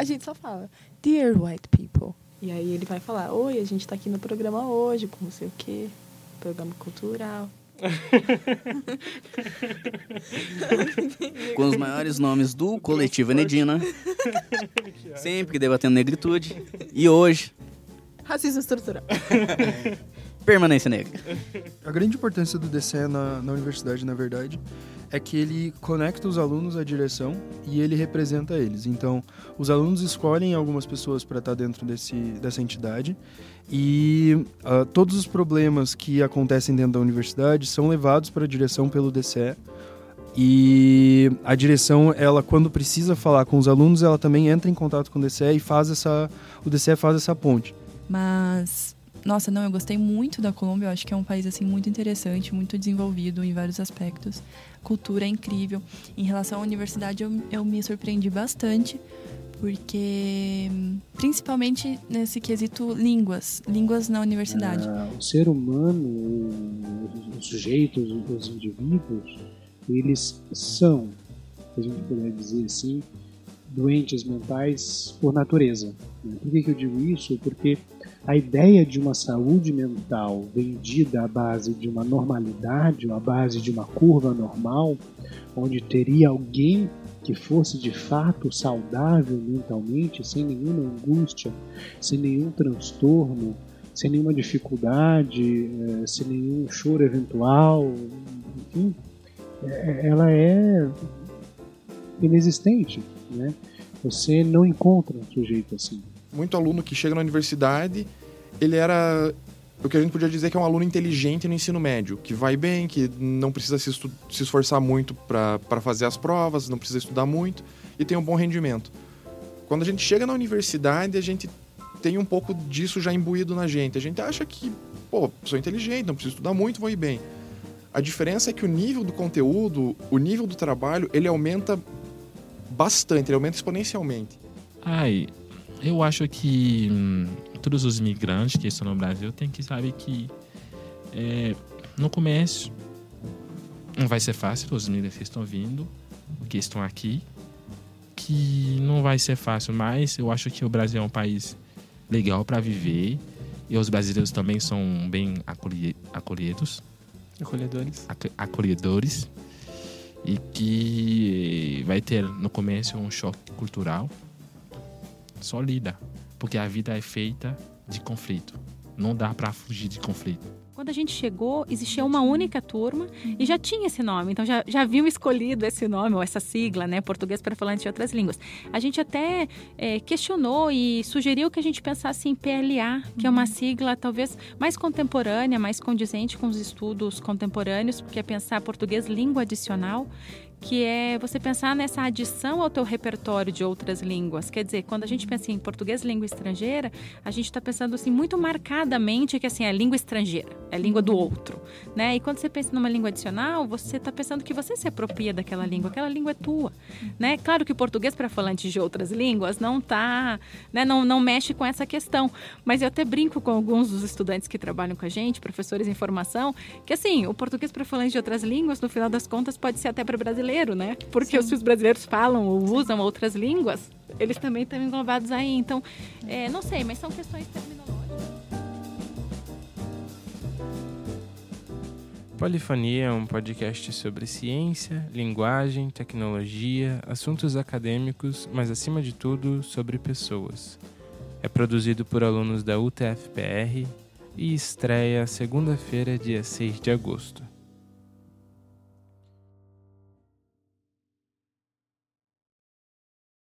a gente só fala, Dear White People. E aí ele vai falar, oi, a gente tá aqui no programa hoje, com não sei o quê, programa cultural. com os maiores nomes do coletivo Enedina, sempre debatendo negritude, e hoje... Racismo estrutural. Permanência negra. A grande importância do DCE na, na universidade, na verdade, é que ele conecta os alunos à direção e ele representa eles. Então, os alunos escolhem algumas pessoas para estar dentro desse, dessa entidade e uh, todos os problemas que acontecem dentro da universidade são levados para a direção pelo DCE. E a direção, ela quando precisa falar com os alunos, ela também entra em contato com o DCE e faz essa, o DCE faz essa ponte. Mas nossa, não, eu gostei muito da Colômbia. Eu acho que é um país assim muito interessante, muito desenvolvido em vários aspectos. Cultura é incrível. Em relação à universidade, eu, eu me surpreendi bastante, porque principalmente nesse quesito línguas, línguas na universidade. Ah, o ser humano, os sujeitos, os indivíduos, eles são, se a gente puder dizer assim, doentes mentais por natureza. Por que, que eu digo isso? Porque a ideia de uma saúde mental vendida à base de uma normalidade, ou à base de uma curva normal, onde teria alguém que fosse de fato saudável mentalmente, sem nenhuma angústia, sem nenhum transtorno, sem nenhuma dificuldade, eh, sem nenhum choro eventual, enfim, eh, ela é inexistente. Né? Você não encontra um sujeito assim muito aluno que chega na universidade, ele era o que a gente podia dizer que é um aluno inteligente no ensino médio, que vai bem, que não precisa se, se esforçar muito para fazer as provas, não precisa estudar muito e tem um bom rendimento. Quando a gente chega na universidade, a gente tem um pouco disso já imbuído na gente. A gente acha que, pô, sou inteligente, não preciso estudar muito, vou ir bem. A diferença é que o nível do conteúdo, o nível do trabalho, ele aumenta bastante, ele aumenta exponencialmente. Ai, eu acho que hum, todos os imigrantes que estão no Brasil têm que saber que é, no começo não vai ser fácil, os imigrantes que estão vindo, que estão aqui, que não vai ser fácil, mas eu acho que o Brasil é um país legal para viver e os brasileiros também são bem acolhidos. Acolhedores. acolhedores. E que vai ter no começo um choque cultural só lida, porque a vida é feita de conflito. Não dá para fugir de conflito. Quando a gente chegou, existia uma única turma e já tinha esse nome. Então já, já haviam escolhido esse nome ou essa sigla, né? Português para falantes de outras línguas. A gente até é, questionou e sugeriu que a gente pensasse em PLA, que é uma sigla talvez mais contemporânea, mais condizente com os estudos contemporâneos, porque é pensar português língua adicional, que é você pensar nessa adição ao teu repertório de outras línguas. Quer dizer, quando a gente pensa em português língua estrangeira, a gente está pensando assim muito marcadamente que assim é língua estrangeira, é língua do outro, né? E quando você pensa numa língua adicional, você está pensando que você se apropria daquela língua, aquela língua é tua, né? Claro que o português para falantes de outras línguas não tá, né? Não não mexe com essa questão, mas eu até brinco com alguns dos estudantes que trabalham com a gente, professores em formação, que assim o português para falantes de outras línguas, no final das contas, pode ser até para brasileiro né? Porque Sim. os brasileiros falam ou usam outras línguas, eles também estão englobados aí. Então, é, não sei, mas são questões terminológicas. Polifonia é um podcast sobre ciência, linguagem, tecnologia, assuntos acadêmicos, mas acima de tudo sobre pessoas. É produzido por alunos da UTFPR e estreia segunda-feira, dia 6 de agosto.